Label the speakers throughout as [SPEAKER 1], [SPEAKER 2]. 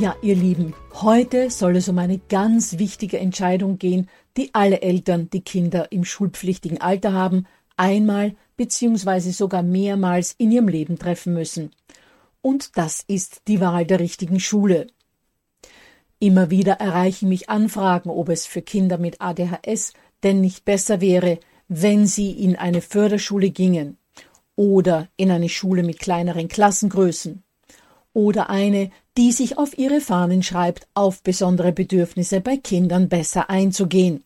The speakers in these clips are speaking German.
[SPEAKER 1] Ja, ihr Lieben, heute soll es um eine ganz wichtige Entscheidung gehen, die alle Eltern, die Kinder im schulpflichtigen Alter haben, einmal bzw. sogar mehrmals in ihrem Leben treffen müssen. Und das ist die Wahl der richtigen Schule. Immer wieder erreichen mich Anfragen, ob es für Kinder mit ADHS denn nicht besser wäre, wenn sie in eine Förderschule gingen oder in eine Schule mit kleineren Klassengrößen oder eine, die sich auf ihre Fahnen schreibt, auf besondere Bedürfnisse bei Kindern besser einzugehen.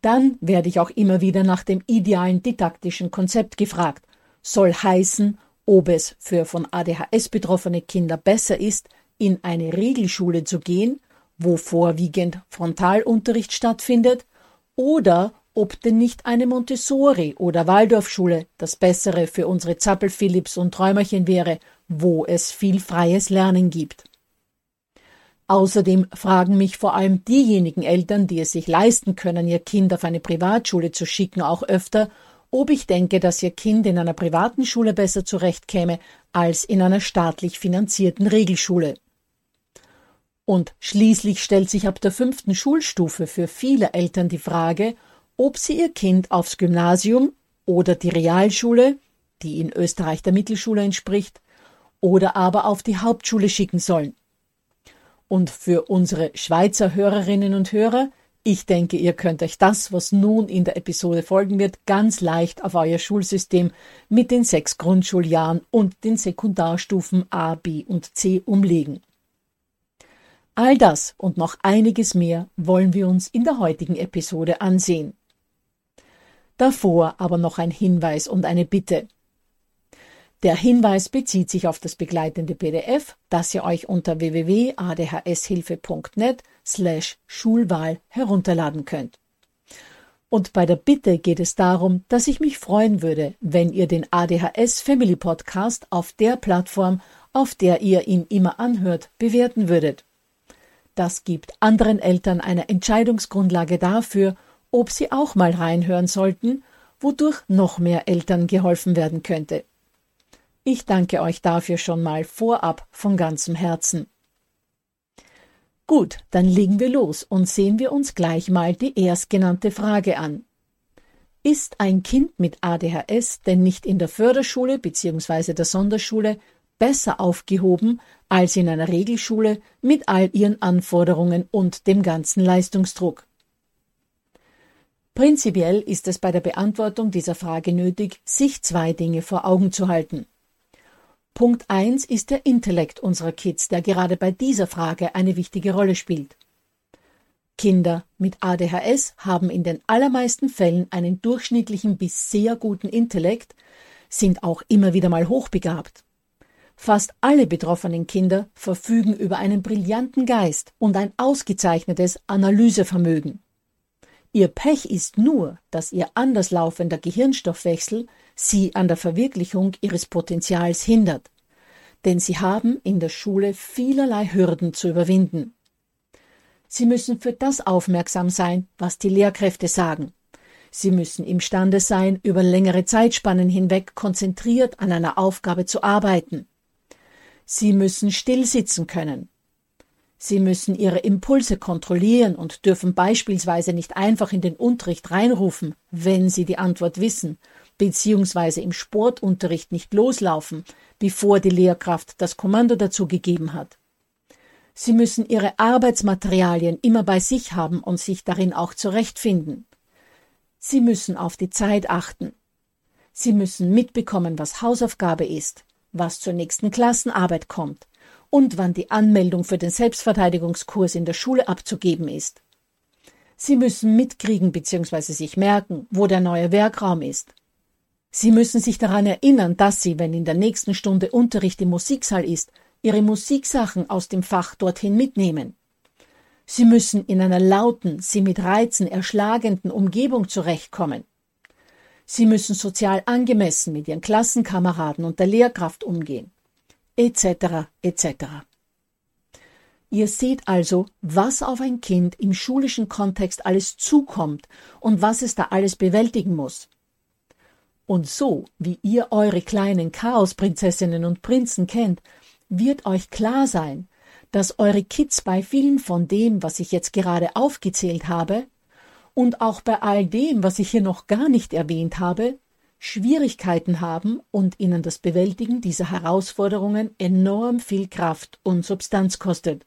[SPEAKER 1] Dann werde ich auch immer wieder nach dem idealen didaktischen Konzept gefragt. Soll heißen, ob es für von ADHS betroffene Kinder besser ist, in eine Regelschule zu gehen, wo vorwiegend Frontalunterricht stattfindet, oder ob denn nicht eine Montessori- oder Waldorfschule das Bessere für unsere Zappel-Philipps und Träumerchen wäre wo es viel freies Lernen gibt. Außerdem fragen mich vor allem diejenigen Eltern, die es sich leisten können, ihr Kind auf eine Privatschule zu schicken, auch öfter, ob ich denke, dass ihr Kind in einer privaten Schule besser zurechtkäme als in einer staatlich finanzierten Regelschule. Und schließlich stellt sich ab der fünften Schulstufe für viele Eltern die Frage, ob sie ihr Kind aufs Gymnasium oder die Realschule, die in Österreich der Mittelschule entspricht, oder aber auf die Hauptschule schicken sollen. Und für unsere Schweizer Hörerinnen und Hörer, ich denke, ihr könnt euch das, was nun in der Episode folgen wird, ganz leicht auf euer Schulsystem mit den sechs Grundschuljahren und den Sekundarstufen A, B und C umlegen. All das und noch einiges mehr wollen wir uns in der heutigen Episode ansehen. Davor aber noch ein Hinweis und eine Bitte. Der Hinweis bezieht sich auf das begleitende PDF, das ihr euch unter www.adhshilfe.net slash Schulwahl herunterladen könnt. Und bei der Bitte geht es darum, dass ich mich freuen würde, wenn ihr den ADHS Family Podcast auf der Plattform, auf der ihr ihn immer anhört, bewerten würdet. Das gibt anderen Eltern eine Entscheidungsgrundlage dafür, ob sie auch mal reinhören sollten, wodurch noch mehr Eltern geholfen werden könnte. Ich danke euch dafür schon mal vorab von ganzem Herzen. Gut, dann legen wir los und sehen wir uns gleich mal die erstgenannte Frage an. Ist ein Kind mit ADHS denn nicht in der Förderschule bzw. der Sonderschule besser aufgehoben als in einer Regelschule mit all ihren Anforderungen und dem ganzen Leistungsdruck? Prinzipiell ist es bei der Beantwortung dieser Frage nötig, sich zwei Dinge vor Augen zu halten. Punkt 1 ist der Intellekt unserer Kids, der gerade bei dieser Frage eine wichtige Rolle spielt. Kinder mit ADHS haben in den allermeisten Fällen einen durchschnittlichen bis sehr guten Intellekt, sind auch immer wieder mal hochbegabt. Fast alle betroffenen Kinder verfügen über einen brillanten Geist und ein ausgezeichnetes Analysevermögen. Ihr Pech ist nur, dass ihr anders laufender Gehirnstoffwechsel sie an der Verwirklichung ihres Potenzials hindert. Denn sie haben in der Schule vielerlei Hürden zu überwinden. Sie müssen für das aufmerksam sein, was die Lehrkräfte sagen. Sie müssen imstande sein, über längere Zeitspannen hinweg konzentriert an einer Aufgabe zu arbeiten. Sie müssen still sitzen können. Sie müssen ihre Impulse kontrollieren und dürfen beispielsweise nicht einfach in den Unterricht reinrufen, wenn sie die Antwort wissen, beziehungsweise im Sportunterricht nicht loslaufen, bevor die Lehrkraft das Kommando dazu gegeben hat. Sie müssen ihre Arbeitsmaterialien immer bei sich haben und sich darin auch zurechtfinden. Sie müssen auf die Zeit achten. Sie müssen mitbekommen, was Hausaufgabe ist, was zur nächsten Klassenarbeit kommt, und wann die Anmeldung für den Selbstverteidigungskurs in der Schule abzugeben ist. Sie müssen mitkriegen bzw. sich merken, wo der neue Werkraum ist. Sie müssen sich daran erinnern, dass Sie, wenn in der nächsten Stunde Unterricht im Musiksaal ist, Ihre Musiksachen aus dem Fach dorthin mitnehmen. Sie müssen in einer lauten, Sie mit Reizen erschlagenden Umgebung zurechtkommen. Sie müssen sozial angemessen mit Ihren Klassenkameraden und der Lehrkraft umgehen etc. etc. Ihr seht also, was auf ein Kind im schulischen Kontext alles zukommt und was es da alles bewältigen muss. Und so, wie ihr eure kleinen Chaosprinzessinnen und Prinzen kennt, wird euch klar sein, dass eure Kids bei vielen von dem, was ich jetzt gerade aufgezählt habe, und auch bei all dem, was ich hier noch gar nicht erwähnt habe, Schwierigkeiten haben und ihnen das Bewältigen dieser Herausforderungen enorm viel Kraft und Substanz kostet.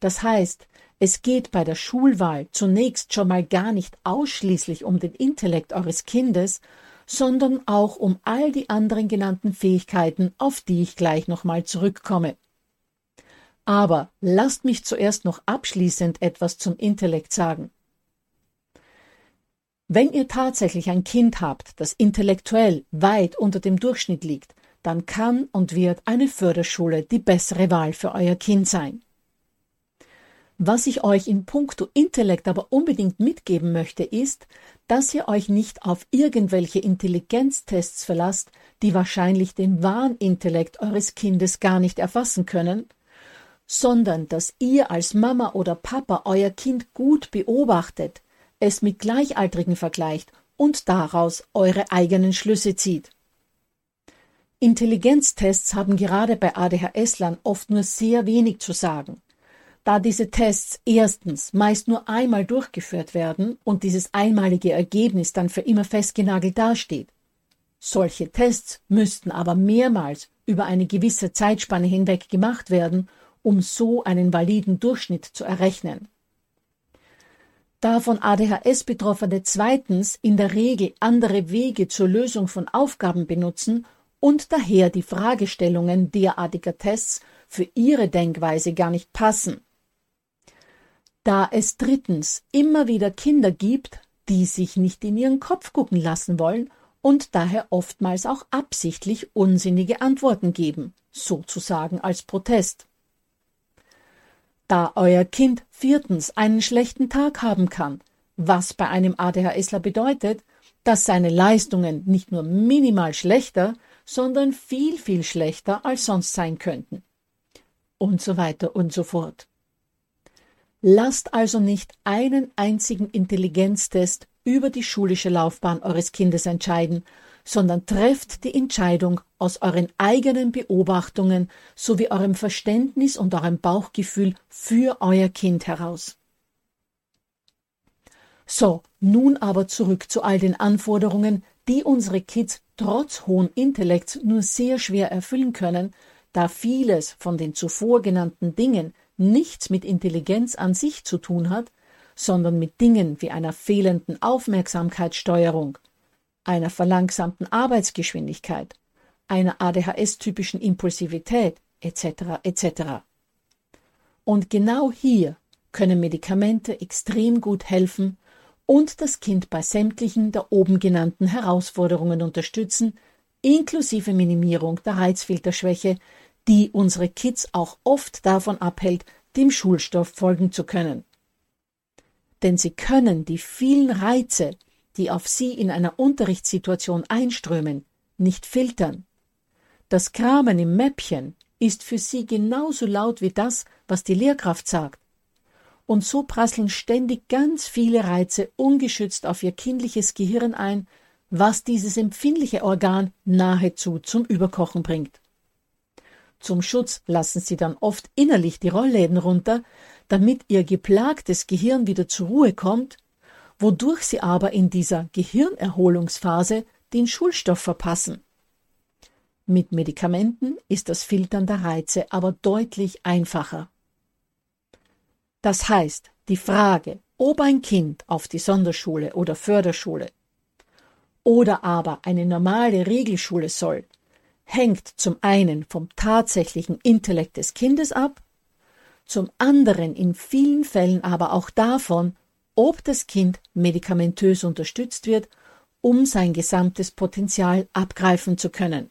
[SPEAKER 1] Das heißt, es geht bei der Schulwahl zunächst schon mal gar nicht ausschließlich um den Intellekt eures Kindes, sondern auch um all die anderen genannten Fähigkeiten, auf die ich gleich nochmal zurückkomme. Aber lasst mich zuerst noch abschließend etwas zum Intellekt sagen. Wenn ihr tatsächlich ein Kind habt, das intellektuell weit unter dem Durchschnitt liegt, dann kann und wird eine Förderschule die bessere Wahl für euer Kind sein. Was ich euch in puncto Intellekt aber unbedingt mitgeben möchte, ist, dass ihr euch nicht auf irgendwelche Intelligenztests verlasst, die wahrscheinlich den wahren Intellekt eures Kindes gar nicht erfassen können, sondern dass ihr als Mama oder Papa euer Kind gut beobachtet, es mit Gleichaltrigen vergleicht und daraus eure eigenen Schlüsse zieht. Intelligenztests haben gerade bei ADHS-Lern oft nur sehr wenig zu sagen, da diese Tests erstens meist nur einmal durchgeführt werden und dieses einmalige Ergebnis dann für immer festgenagelt dasteht. Solche Tests müssten aber mehrmals über eine gewisse Zeitspanne hinweg gemacht werden, um so einen validen Durchschnitt zu errechnen. Da von ADHS Betroffene zweitens in der Regel andere Wege zur Lösung von Aufgaben benutzen und daher die Fragestellungen derartiger Tests für ihre Denkweise gar nicht passen. Da es drittens immer wieder Kinder gibt, die sich nicht in ihren Kopf gucken lassen wollen und daher oftmals auch absichtlich unsinnige Antworten geben, sozusagen als Protest. Da euer Kind viertens einen schlechten Tag haben kann, was bei einem ADHSler bedeutet, dass seine Leistungen nicht nur minimal schlechter, sondern viel, viel schlechter als sonst sein könnten. Und so weiter und so fort. Lasst also nicht einen einzigen Intelligenztest über die schulische Laufbahn eures Kindes entscheiden, sondern trefft die Entscheidung aus euren eigenen Beobachtungen sowie eurem Verständnis und eurem Bauchgefühl für euer Kind heraus. So, nun aber zurück zu all den Anforderungen, die unsere Kids trotz hohen Intellekts nur sehr schwer erfüllen können, da vieles von den zuvor genannten Dingen nichts mit Intelligenz an sich zu tun hat, sondern mit Dingen wie einer fehlenden Aufmerksamkeitssteuerung, einer verlangsamten Arbeitsgeschwindigkeit, einer ADHS-typischen Impulsivität etc. etc. Und genau hier können Medikamente extrem gut helfen und das Kind bei sämtlichen der oben genannten Herausforderungen unterstützen, inklusive Minimierung der Reizfilterschwäche, die unsere Kids auch oft davon abhält, dem Schulstoff folgen zu können. Denn sie können die vielen Reize, die auf sie in einer Unterrichtssituation einströmen, nicht filtern. Das Kramen im Mäppchen ist für sie genauso laut wie das, was die Lehrkraft sagt. Und so prasseln ständig ganz viele Reize ungeschützt auf ihr kindliches Gehirn ein, was dieses empfindliche Organ nahezu zum Überkochen bringt. Zum Schutz lassen sie dann oft innerlich die Rollläden runter, damit ihr geplagtes Gehirn wieder zur Ruhe kommt, wodurch sie aber in dieser Gehirnerholungsphase den Schulstoff verpassen. Mit Medikamenten ist das Filtern der Reize aber deutlich einfacher. Das heißt, die Frage, ob ein Kind auf die Sonderschule oder Förderschule oder aber eine normale Regelschule soll, hängt zum einen vom tatsächlichen Intellekt des Kindes ab, zum anderen in vielen Fällen aber auch davon, ob das Kind medikamentös unterstützt wird, um sein gesamtes Potenzial abgreifen zu können.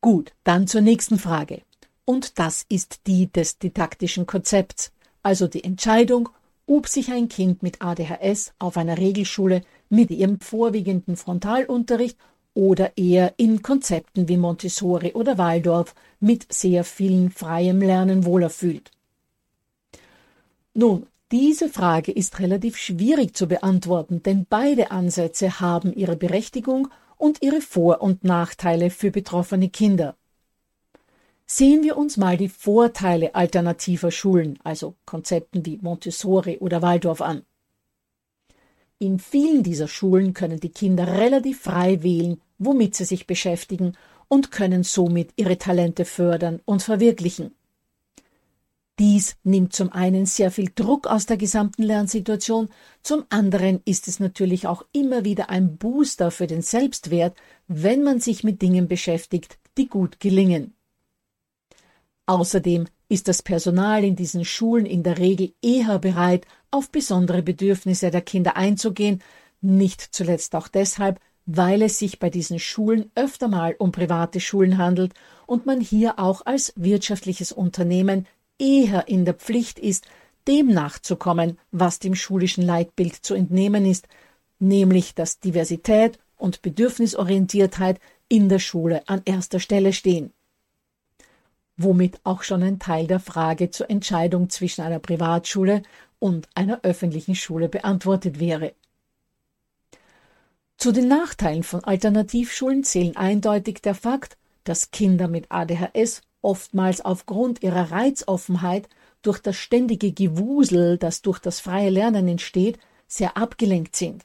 [SPEAKER 1] Gut, dann zur nächsten Frage. Und das ist die des didaktischen Konzepts, also die Entscheidung, ob sich ein Kind mit ADHS auf einer Regelschule mit ihrem vorwiegenden Frontalunterricht oder eher in Konzepten wie Montessori oder Waldorf mit sehr vielen freiem Lernen wohler fühlt. Nun, diese Frage ist relativ schwierig zu beantworten, denn beide Ansätze haben ihre Berechtigung und ihre Vor- und Nachteile für betroffene Kinder. Sehen wir uns mal die Vorteile alternativer Schulen, also Konzepten wie Montessori oder Waldorf an. In vielen dieser Schulen können die Kinder relativ frei wählen, womit sie sich beschäftigen und können somit ihre Talente fördern und verwirklichen. Dies nimmt zum einen sehr viel Druck aus der gesamten Lernsituation, zum anderen ist es natürlich auch immer wieder ein Booster für den Selbstwert, wenn man sich mit Dingen beschäftigt, die gut gelingen. Außerdem ist das Personal in diesen Schulen in der Regel eher bereit, auf besondere Bedürfnisse der Kinder einzugehen, nicht zuletzt auch deshalb, weil es sich bei diesen Schulen öfter mal um private Schulen handelt und man hier auch als wirtschaftliches Unternehmen eher in der Pflicht ist, dem nachzukommen, was dem schulischen Leitbild zu entnehmen ist, nämlich dass Diversität und Bedürfnisorientiertheit in der Schule an erster Stelle stehen womit auch schon ein Teil der Frage zur Entscheidung zwischen einer Privatschule und einer öffentlichen Schule beantwortet wäre. Zu den Nachteilen von Alternativschulen zählen eindeutig der Fakt, dass Kinder mit ADHS oftmals aufgrund ihrer Reizoffenheit durch das ständige Gewusel, das durch das freie Lernen entsteht, sehr abgelenkt sind.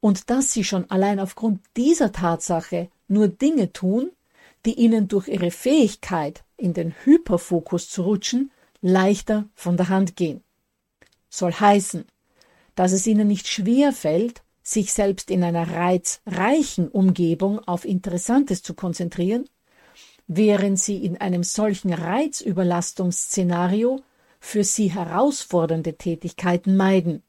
[SPEAKER 1] Und dass sie schon allein aufgrund dieser Tatsache nur Dinge tun, die ihnen durch ihre Fähigkeit, in den Hyperfokus zu rutschen, leichter von der Hand gehen. Soll heißen, dass es ihnen nicht schwer fällt, sich selbst in einer reizreichen Umgebung auf Interessantes zu konzentrieren, während sie in einem solchen Reizüberlastungsszenario für sie herausfordernde Tätigkeiten meiden.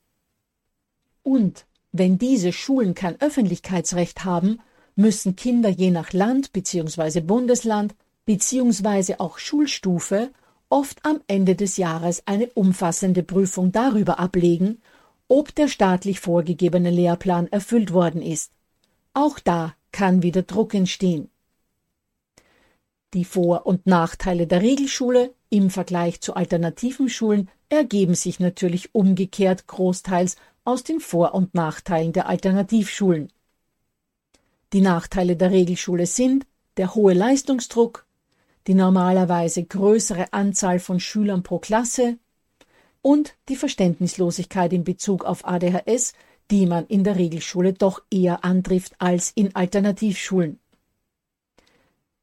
[SPEAKER 1] Und wenn diese Schulen kein Öffentlichkeitsrecht haben, müssen Kinder je nach Land bzw. Bundesland bzw. auch Schulstufe oft am Ende des Jahres eine umfassende Prüfung darüber ablegen, ob der staatlich vorgegebene Lehrplan erfüllt worden ist. Auch da kann wieder Druck entstehen. Die Vor- und Nachteile der Regelschule im Vergleich zu alternativen Schulen ergeben sich natürlich umgekehrt großteils aus den Vor- und Nachteilen der Alternativschulen. Die Nachteile der Regelschule sind der hohe Leistungsdruck, die normalerweise größere Anzahl von Schülern pro Klasse und die Verständnislosigkeit in Bezug auf ADHS, die man in der Regelschule doch eher antrifft als in Alternativschulen.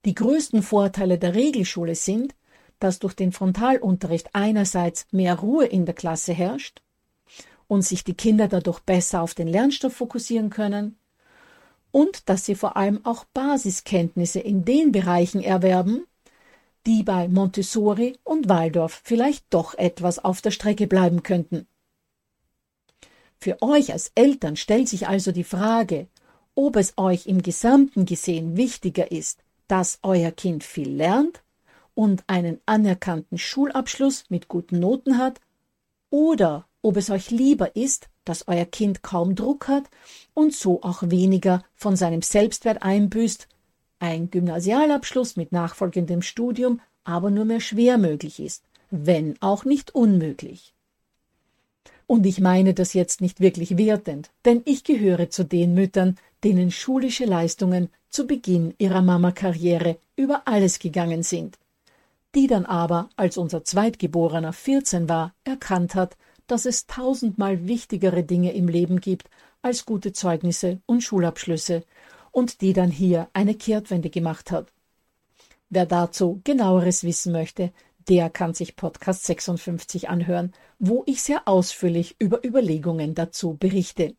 [SPEAKER 1] Die größten Vorteile der Regelschule sind, dass durch den Frontalunterricht einerseits mehr Ruhe in der Klasse herrscht und sich die Kinder dadurch besser auf den Lernstoff fokussieren können, und dass sie vor allem auch Basiskenntnisse in den Bereichen erwerben, die bei Montessori und Waldorf vielleicht doch etwas auf der Strecke bleiben könnten. Für euch als Eltern stellt sich also die Frage, ob es euch im Gesamten gesehen wichtiger ist, dass euer Kind viel lernt und einen anerkannten Schulabschluss mit guten Noten hat, oder ob es euch lieber ist, dass euer Kind kaum Druck hat und so auch weniger von seinem Selbstwert einbüßt, ein Gymnasialabschluss mit nachfolgendem Studium aber nur mehr schwer möglich ist, wenn auch nicht unmöglich. Und ich meine das jetzt nicht wirklich wertend, denn ich gehöre zu den Müttern, denen schulische Leistungen zu Beginn ihrer Mama-Karriere über alles gegangen sind, die dann aber, als unser Zweitgeborener 14 war, erkannt hat, dass es tausendmal wichtigere Dinge im Leben gibt als gute Zeugnisse und Schulabschlüsse und die dann hier eine Kehrtwende gemacht hat. Wer dazu genaueres wissen möchte, der kann sich Podcast 56 anhören, wo ich sehr ausführlich über Überlegungen dazu berichte.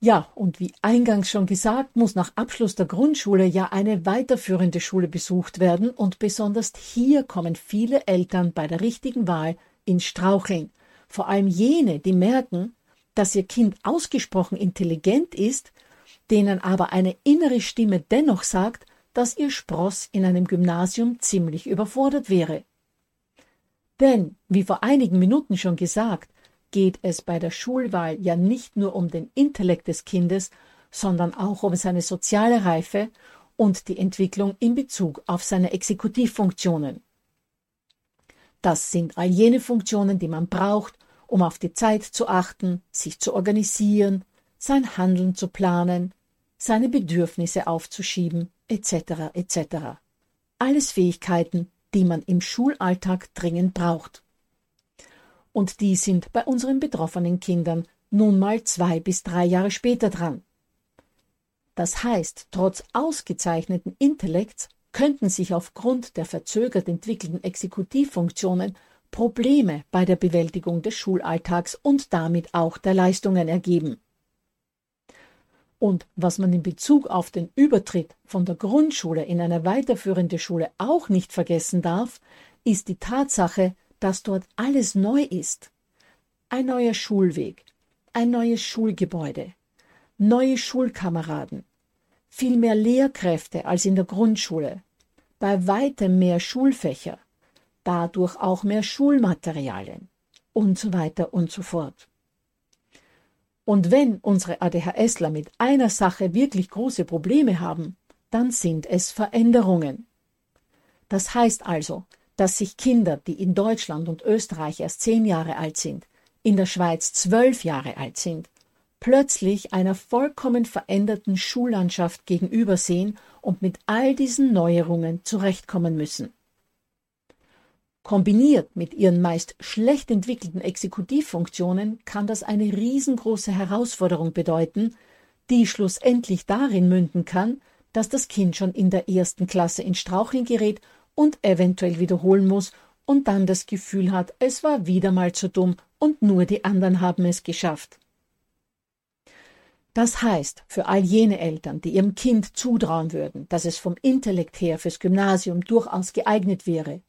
[SPEAKER 1] Ja, und wie eingangs schon gesagt, muss nach Abschluss der Grundschule ja eine weiterführende Schule besucht werden und besonders hier kommen viele Eltern bei der richtigen Wahl ins Straucheln. Vor allem jene, die merken, dass ihr Kind ausgesprochen intelligent ist, denen aber eine innere Stimme dennoch sagt, dass ihr Spross in einem Gymnasium ziemlich überfordert wäre. Denn, wie vor einigen Minuten schon gesagt, geht es bei der Schulwahl ja nicht nur um den Intellekt des Kindes, sondern auch um seine soziale Reife und die Entwicklung in Bezug auf seine Exekutivfunktionen. Das sind all jene Funktionen, die man braucht, um auf die Zeit zu achten, sich zu organisieren, sein Handeln zu planen, seine Bedürfnisse aufzuschieben, etc. etc. Alles Fähigkeiten, die man im Schulalltag dringend braucht und die sind bei unseren betroffenen Kindern nun mal zwei bis drei Jahre später dran. Das heißt, trotz ausgezeichneten Intellekts könnten sich aufgrund der verzögert entwickelten Exekutivfunktionen Probleme bei der Bewältigung des Schulalltags und damit auch der Leistungen ergeben. Und was man in Bezug auf den Übertritt von der Grundschule in eine weiterführende Schule auch nicht vergessen darf, ist die Tatsache, dass dort alles neu ist. Ein neuer Schulweg, ein neues Schulgebäude, neue Schulkameraden, viel mehr Lehrkräfte als in der Grundschule, bei weitem mehr Schulfächer, dadurch auch mehr Schulmaterialien und so weiter und so fort. Und wenn unsere ADHSler mit einer Sache wirklich große Probleme haben, dann sind es Veränderungen. Das heißt also, dass sich Kinder, die in Deutschland und Österreich erst zehn Jahre alt sind, in der Schweiz zwölf Jahre alt sind, plötzlich einer vollkommen veränderten Schullandschaft gegenübersehen und mit all diesen Neuerungen zurechtkommen müssen. Kombiniert mit ihren meist schlecht entwickelten Exekutivfunktionen kann das eine riesengroße Herausforderung bedeuten, die schlussendlich darin münden kann, dass das Kind schon in der ersten Klasse in Straucheln gerät und eventuell wiederholen muss und dann das Gefühl hat, es war wieder mal zu dumm und nur die anderen haben es geschafft. Das heißt, für all jene Eltern, die ihrem Kind zutrauen würden, dass es vom Intellekt her fürs Gymnasium durchaus geeignet wäre,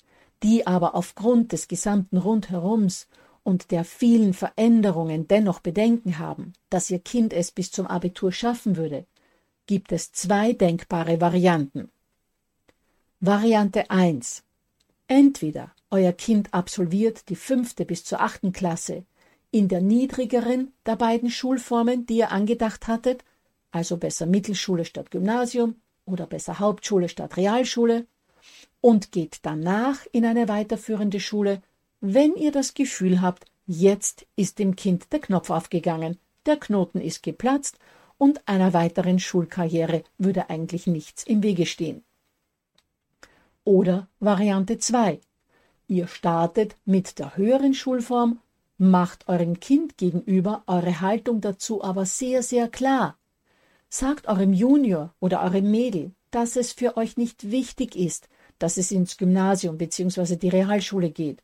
[SPEAKER 1] die aber aufgrund des gesamten Rundherums und der vielen Veränderungen dennoch Bedenken haben, dass ihr Kind es bis zum Abitur schaffen würde, gibt es zwei denkbare Varianten. Variante 1. Entweder euer Kind absolviert die fünfte bis zur achten Klasse in der niedrigeren der beiden Schulformen, die ihr angedacht hattet, also besser Mittelschule statt Gymnasium oder besser Hauptschule statt Realschule, und geht danach in eine weiterführende Schule, wenn ihr das Gefühl habt, jetzt ist dem Kind der Knopf aufgegangen, der Knoten ist geplatzt und einer weiteren Schulkarriere würde eigentlich nichts im Wege stehen. Oder Variante 2. Ihr startet mit der höheren Schulform, macht eurem Kind gegenüber eure Haltung dazu aber sehr, sehr klar. Sagt eurem Junior oder eurem Mädel, dass es für euch nicht wichtig ist, dass es ins Gymnasium bzw. die Realschule geht.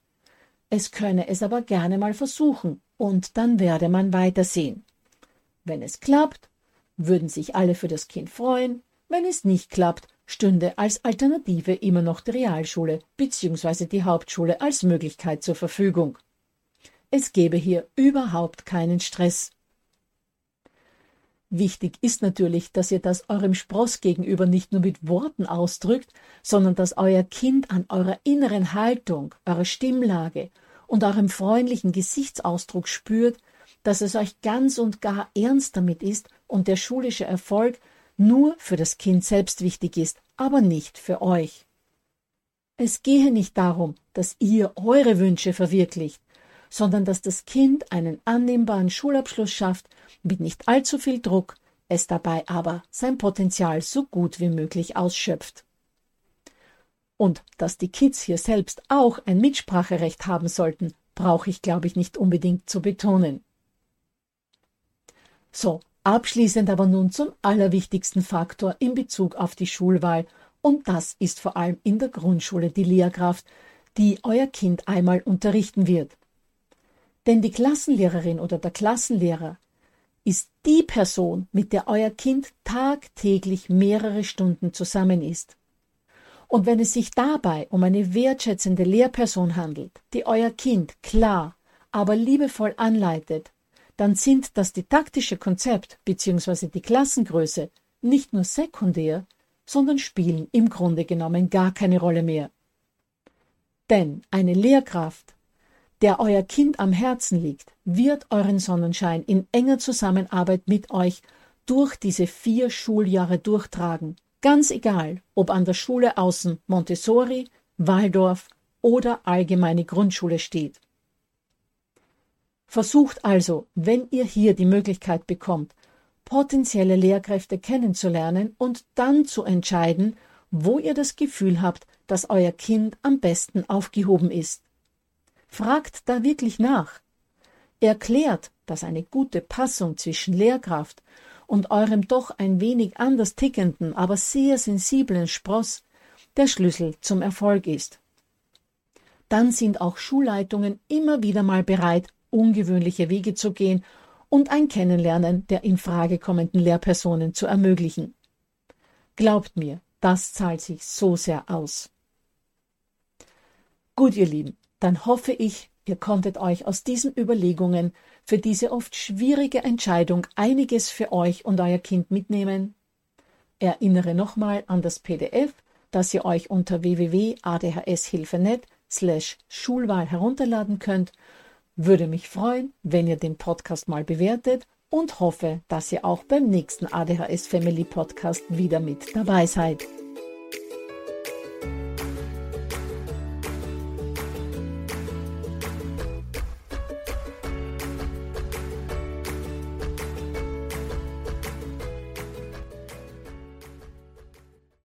[SPEAKER 1] Es könne es aber gerne mal versuchen und dann werde man weitersehen. Wenn es klappt, würden sich alle für das Kind freuen, Wenn es nicht klappt, stünde als Alternative immer noch die Realschule bzw. die Hauptschule als Möglichkeit zur Verfügung. Es gäbe hier überhaupt keinen Stress. Wichtig ist natürlich, dass ihr das eurem Spross gegenüber nicht nur mit Worten ausdrückt, sondern dass euer Kind an eurer inneren Haltung, eurer Stimmlage und eurem freundlichen Gesichtsausdruck spürt, dass es euch ganz und gar ernst damit ist und der schulische Erfolg nur für das Kind selbst wichtig ist, aber nicht für euch. Es gehe nicht darum, dass ihr eure Wünsche verwirklicht, sondern dass das Kind einen annehmbaren Schulabschluss schafft mit nicht allzu viel Druck, es dabei aber sein Potenzial so gut wie möglich ausschöpft. Und dass die Kids hier selbst auch ein Mitspracherecht haben sollten, brauche ich, glaube ich, nicht unbedingt zu betonen. So, abschließend aber nun zum allerwichtigsten Faktor in Bezug auf die Schulwahl, und das ist vor allem in der Grundschule die Lehrkraft, die euer Kind einmal unterrichten wird. Denn die Klassenlehrerin oder der Klassenlehrer ist die Person, mit der euer Kind tagtäglich mehrere Stunden zusammen ist. Und wenn es sich dabei um eine wertschätzende Lehrperson handelt, die euer Kind klar, aber liebevoll anleitet, dann sind das didaktische Konzept bzw. die Klassengröße nicht nur sekundär, sondern spielen im Grunde genommen gar keine Rolle mehr. Denn eine Lehrkraft der euer Kind am Herzen liegt, wird euren Sonnenschein in enger Zusammenarbeit mit euch durch diese vier Schuljahre durchtragen. Ganz egal, ob an der Schule außen Montessori, Waldorf oder allgemeine Grundschule steht. Versucht also, wenn ihr hier die Möglichkeit bekommt, potenzielle Lehrkräfte kennenzulernen und dann zu entscheiden, wo ihr das Gefühl habt, dass euer Kind am besten aufgehoben ist. Fragt da wirklich nach. Erklärt, dass eine gute Passung zwischen Lehrkraft und eurem doch ein wenig anders tickenden, aber sehr sensiblen Spross der Schlüssel zum Erfolg ist. Dann sind auch Schulleitungen immer wieder mal bereit, ungewöhnliche Wege zu gehen und ein Kennenlernen der in Frage kommenden Lehrpersonen zu ermöglichen. Glaubt mir, das zahlt sich so sehr aus. Gut, ihr Lieben, dann hoffe ich, ihr konntet euch aus diesen Überlegungen für diese oft schwierige Entscheidung einiges für euch und euer Kind mitnehmen. Erinnere nochmal an das PDF, das ihr euch unter www.adhshilfe.net slash Schulwahl herunterladen könnt. Würde mich freuen, wenn ihr den Podcast mal bewertet und hoffe, dass ihr auch beim nächsten ADHS Family Podcast wieder mit dabei seid.